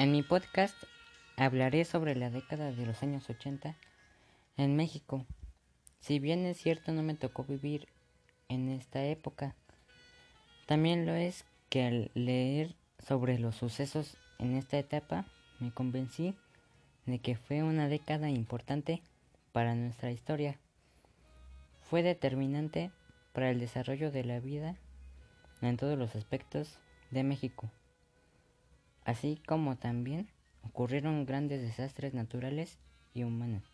En mi podcast hablaré sobre la década de los años 80 en México. Si bien es cierto no me tocó vivir en esta época, también lo es que al leer sobre los sucesos en esta etapa me convencí de que fue una década importante para nuestra historia. Fue determinante para el desarrollo de la vida en todos los aspectos de México así como también ocurrieron grandes desastres naturales y humanos.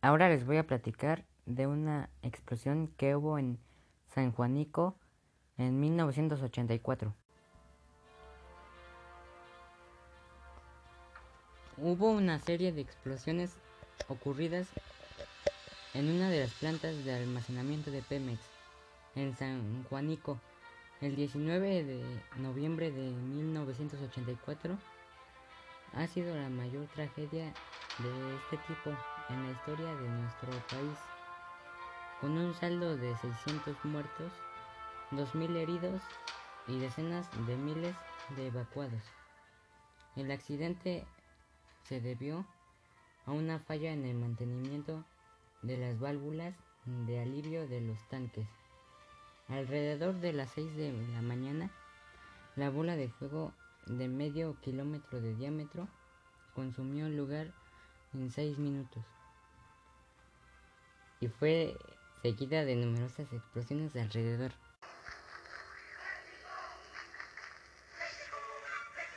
Ahora les voy a platicar de una explosión que hubo en San Juanico en 1984. Hubo una serie de explosiones ocurridas en una de las plantas de almacenamiento de Pemex en San Juanico el 19 de noviembre de 1984 ha sido la mayor tragedia de este tipo en la historia de nuestro país, con un saldo de 600 muertos, 2.000 heridos y decenas de miles de evacuados. El accidente se debió a una falla en el mantenimiento de las válvulas de alivio de los tanques. Alrededor de las 6 de la mañana, la bola de fuego de medio kilómetro de diámetro consumió el lugar en 6 minutos y fue seguida de numerosas explosiones alrededor.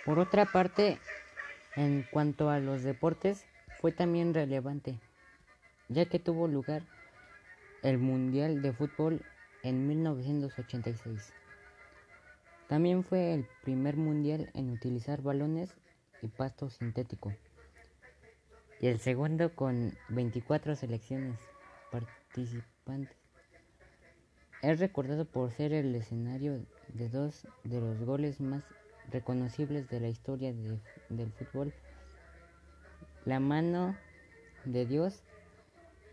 Por otra parte, en cuanto a los deportes, fue también relevante, ya que tuvo lugar el Mundial de Fútbol en 1986. También fue el primer mundial en utilizar balones y pasto sintético. Y el segundo con 24 selecciones participantes. Es recordado por ser el escenario de dos de los goles más reconocibles de la historia del fútbol. La mano de Dios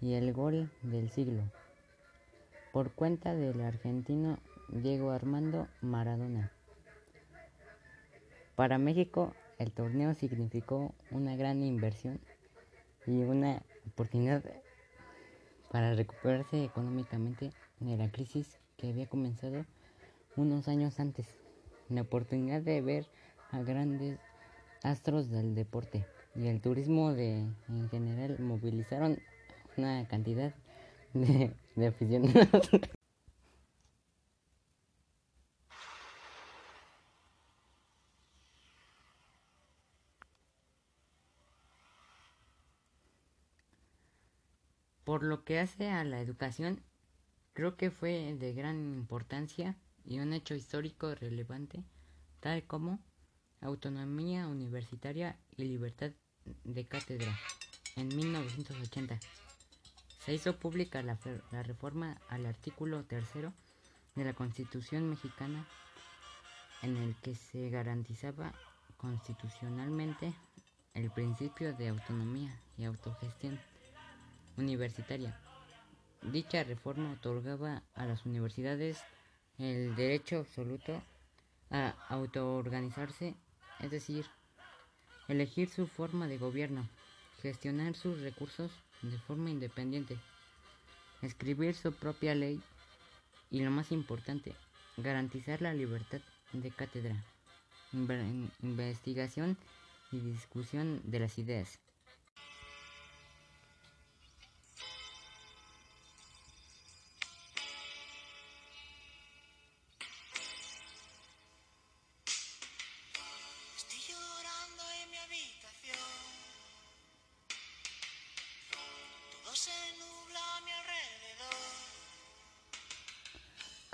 y el gol del siglo por cuenta del argentino Diego Armando Maradona. Para México el torneo significó una gran inversión y una oportunidad para recuperarse económicamente de la crisis que había comenzado unos años antes. La oportunidad de ver a grandes astros del deporte y el turismo de, en general movilizaron una cantidad de, aficionados. Por lo que hace a la educación, creo que fue de gran importancia y un hecho histórico relevante, tal como autonomía universitaria y libertad de cátedra en 1980 se hizo pública la, reforma al artículo tercero de la Constitución mexicana en el que se garantizaba constitucionalmente el principio de autonomía y autogestión universitaria. Dicha reforma otorgaba a las universidades el derecho absoluto a autoorganizarse, es decir, elegir su forma de gobierno, gestionar sus recursos de forma independiente, escribir su propia ley y lo más importante, garantizar la libertad de cátedra, investigación y discusión de las ideas.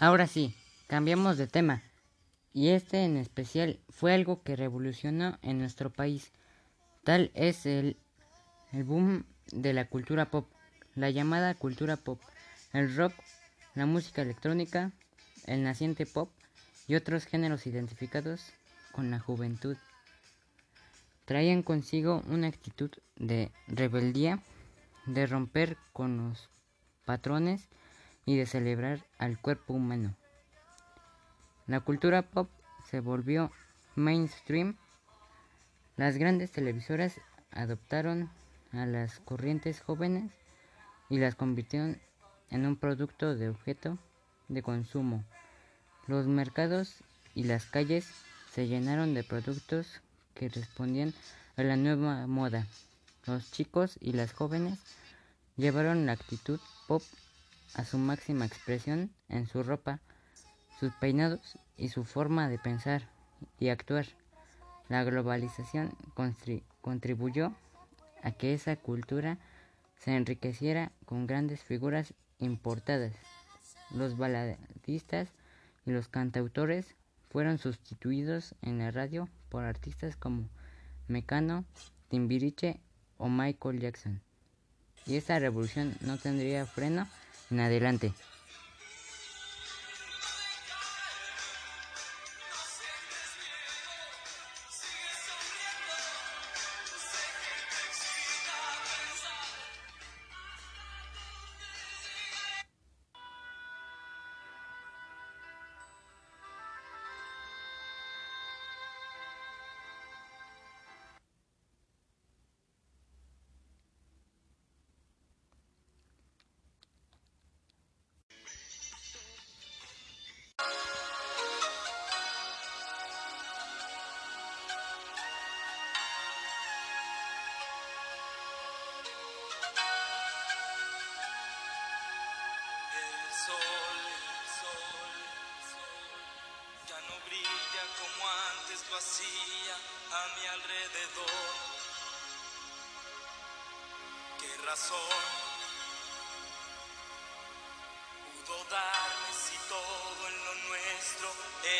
Ahora sí, cambiamos de tema. Y este en especial fue algo que revolucionó en nuestro país. Tal es el, el boom de la cultura pop, la llamada cultura pop, el rock, la música electrónica, el naciente pop y otros géneros identificados con la juventud. Traían consigo una actitud de rebeldía, de romper con los patrones y de celebrar al cuerpo humano. La cultura pop se volvió mainstream Las grandes televisoras adoptaron a las corrientes jóvenes y las convirtieron en un producto de objeto de consumo. Los mercados y las calles se llenaron de productos que respondían a la nueva moda. Los chicos y las jóvenes llevaron la actitud pop a su máxima expresión en su ropa, sus peinados y su forma de pensar y actuar. La globalización contribuyó a que esa cultura se enriqueciera con grandes figuras importadas. Los baladistas y los cantautores fueron sustituidos en la radio por artistas como Mecano, Timbiriche o Michael Jackson. Y esta revolución no tendría freno en adelante. Vacía a mi alrededor. ¿Qué razón pudo darme si todo en lo nuestro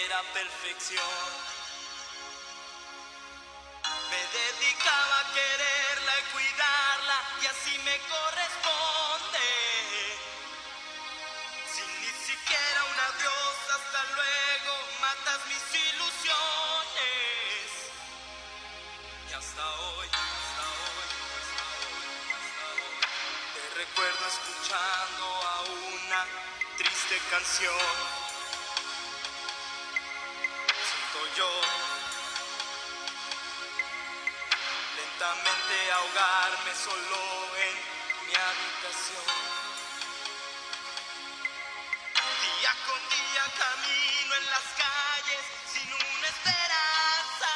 era perfección? Triste canción. Siento yo lentamente ahogarme solo en mi habitación. Día con día camino en las calles sin una esperanza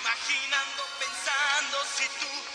imaginando, pensando si tú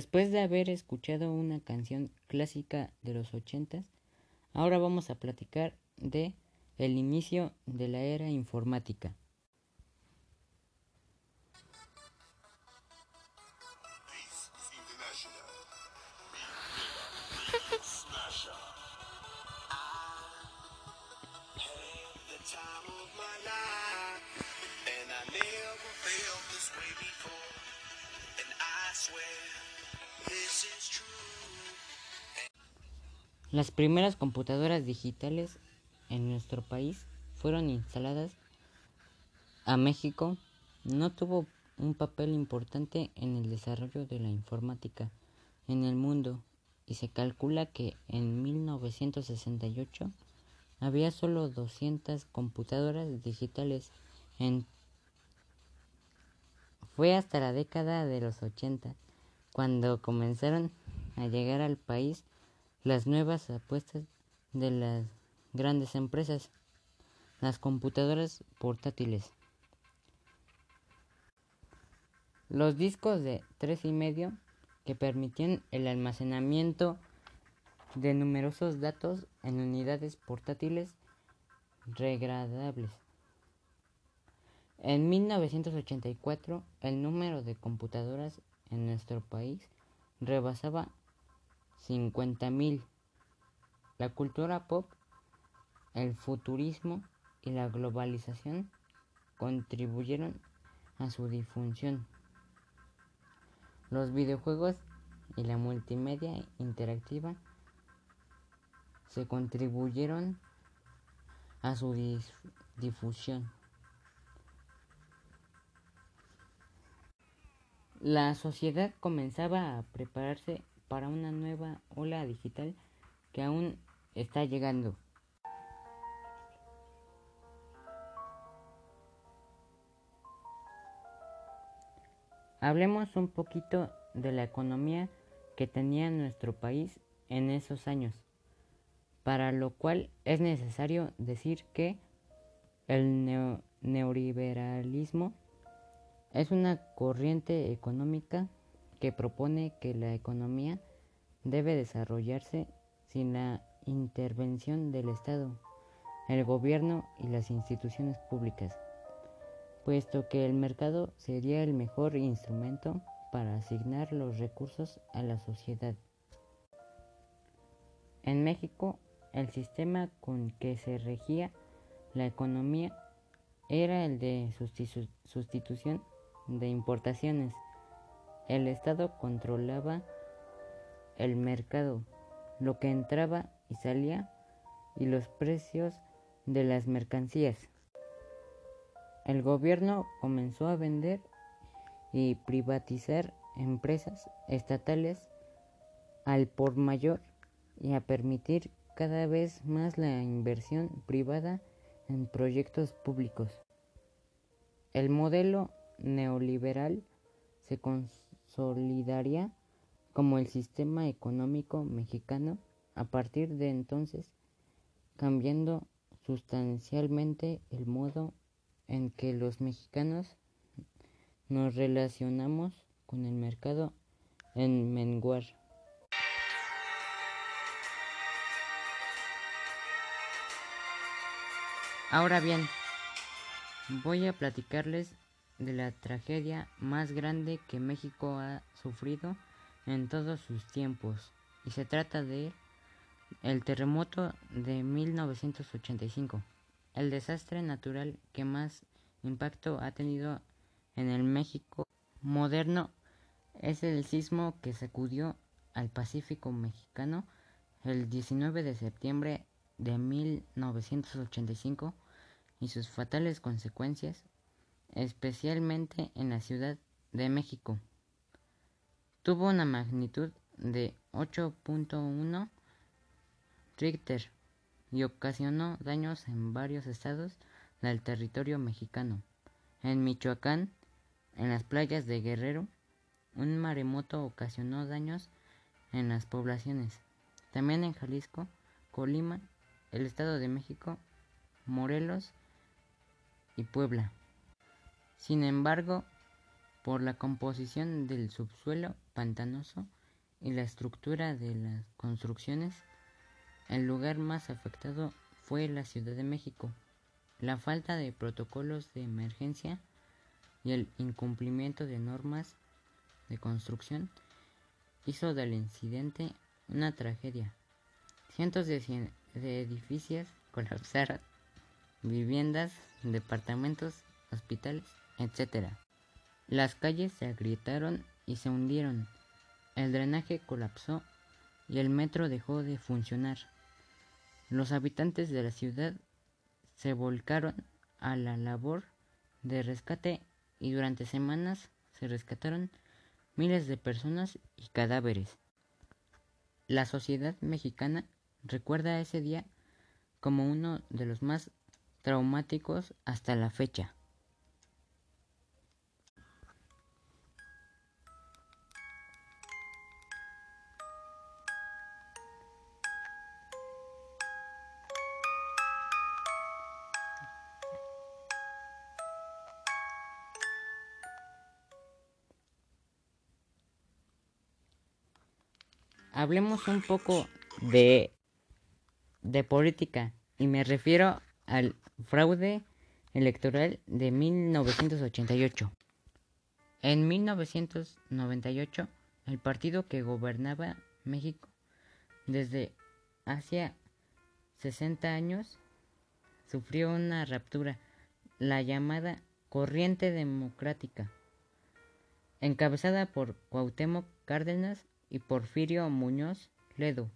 Después de haber escuchado una canción clásica de los ochentas, ahora vamos a platicar de el inicio de la era informática. Las primeras computadoras digitales en nuestro país fueron instaladas a México. No tuvo un papel importante en el desarrollo de la informática en el mundo y se calcula que en 1968 había solo 200 computadoras digitales en fue hasta la década de los 80 cuando comenzaron a llegar al país las nuevas apuestas de las grandes empresas, las computadoras portátiles. Los discos de tres y medio que permitían el almacenamiento de numerosos datos en unidades portátiles regradables. En 1984, el número de computadoras en nuestro país rebasaba 50.000. La cultura pop, el futurismo y la globalización contribuyeron a su difusión. Los videojuegos y la multimedia interactiva se contribuyeron a su difusión. La sociedad comenzaba a prepararse para una nueva ola digital que aún está llegando. Hablemos un poquito de la economía que tenía nuestro país en esos años, para lo cual es necesario decir que el neoliberalismo es una corriente económica que propone que la economía debe desarrollarse sin la intervención del Estado, el gobierno y las instituciones públicas, puesto que el mercado sería el mejor instrumento para asignar los recursos a la sociedad. En México, el sistema con que se regía la economía era el de sustitución de importaciones. El Estado controlaba el mercado, lo que entraba y salía y los precios de las mercancías. El gobierno comenzó a vender y privatizar empresas estatales al por mayor y a permitir cada vez más la inversión privada en proyectos públicos. El modelo neoliberal se consolidaría como el sistema económico mexicano a partir de entonces, cambiando sustancialmente el modo en que los mexicanos nos relacionamos con el mercado en menguar. Ahora bien, voy a platicarles de la tragedia más grande que México ha sufrido en todos sus tiempos. Y se trata de el terremoto de 1985, el desastre natural que más impacto ha tenido en el México moderno. Es el sismo que sacudió al Pacífico mexicano el 19 de septiembre de 1985 y sus fatales consecuencias especialmente en la Ciudad de México. Tuvo una magnitud de 8.1 Richter y ocasionó daños en varios estados del territorio mexicano. En Michoacán, en las playas de Guerrero, un maremoto ocasionó daños en las poblaciones. También en Jalisco, Colima, el Estado de México, Morelos y Puebla. Sin embargo, por la composición del subsuelo pantanoso y la estructura de las construcciones, el lugar más afectado fue la Ciudad de México. La falta de protocolos de emergencia y el incumplimiento de normas de construcción hizo del incidente una tragedia. Cientos de, edificios colapsaron, viviendas, departamentos, hospitales etc. Las calles se agrietaron y se hundieron, el drenaje colapsó y el metro dejó de funcionar. Los habitantes de la ciudad se volcaron a la labor de rescate y durante semanas se rescataron miles de personas y cadáveres. La sociedad mexicana recuerda ese día como uno de los más traumáticos hasta la fecha. Hablemos un poco de, de política y me refiero al fraude electoral de 1988. En 1998, el partido que gobernaba México desde hace 60 años sufrió una ruptura, la llamada Corriente Democrática, encabezada por Cuauhtémoc Cárdenas y Porfirio Muñoz Ledo.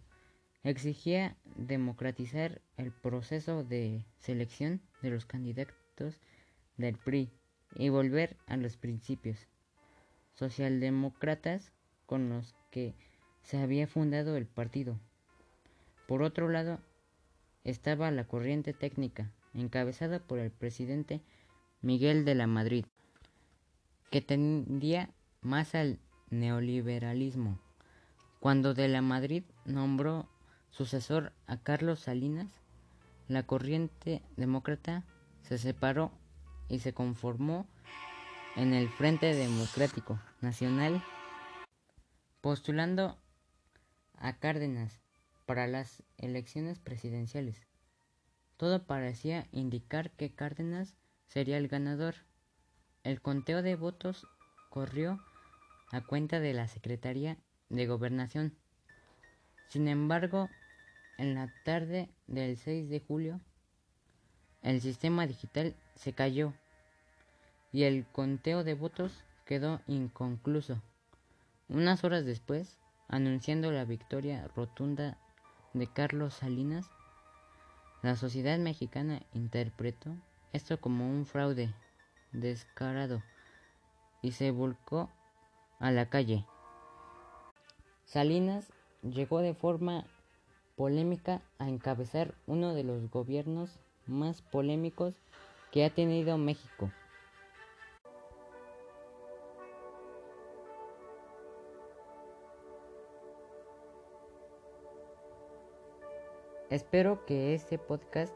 Exigía democratizar el proceso de selección de los candidatos del PRI y volver a los principios socialdemócratas con los que se había fundado el partido. Por otro lado, estaba la corriente técnica, encabezada por el presidente Miguel de la Madrid, que tendía más al neoliberalismo. Cuando de la Madrid nombró sucesor a Carlos Salinas, la corriente demócrata se separó y se conformó en el Frente Democrático Nacional, postulando a Cárdenas para las elecciones presidenciales. Todo parecía indicar que Cárdenas sería el ganador. El conteo de votos corrió a cuenta de la Secretaría de Gobernación. Sin embargo, en la tarde del 6 de julio, el sistema digital se cayó y el conteo de votos quedó inconcluso. Unas horas después, anunciando la victoria rotunda de Carlos Salinas, la sociedad mexicana interpretó esto como un fraude descarado y se volcó a la calle. Salinas llegó de forma polémica a encabezar uno de los gobiernos más polémicos que ha tenido México. Espero que este podcast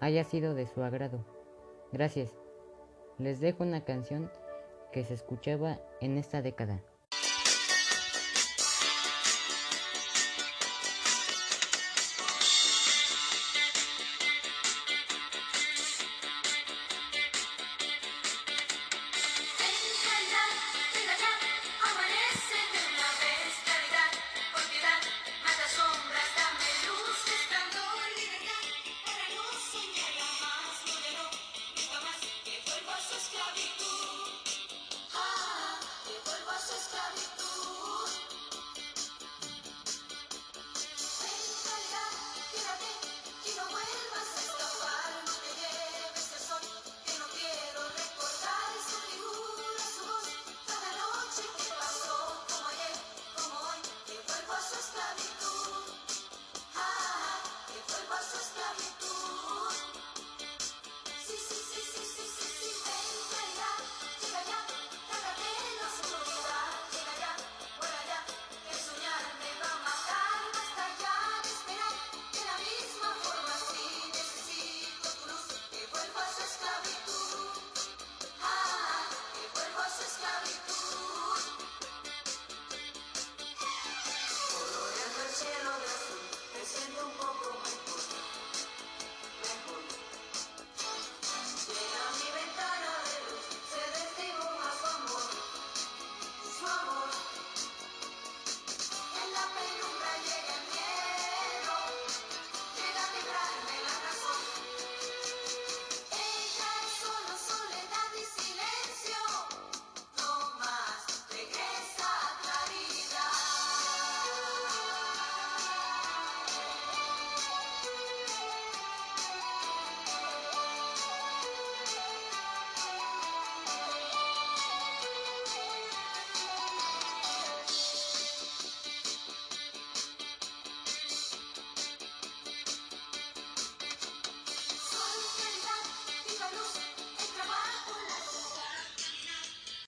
haya sido de su agrado. Gracias. Les dejo una canción que se escuchaba en esta década.